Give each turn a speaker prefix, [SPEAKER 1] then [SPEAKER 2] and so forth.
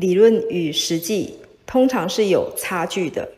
[SPEAKER 1] 理论与实际通常是有差距的。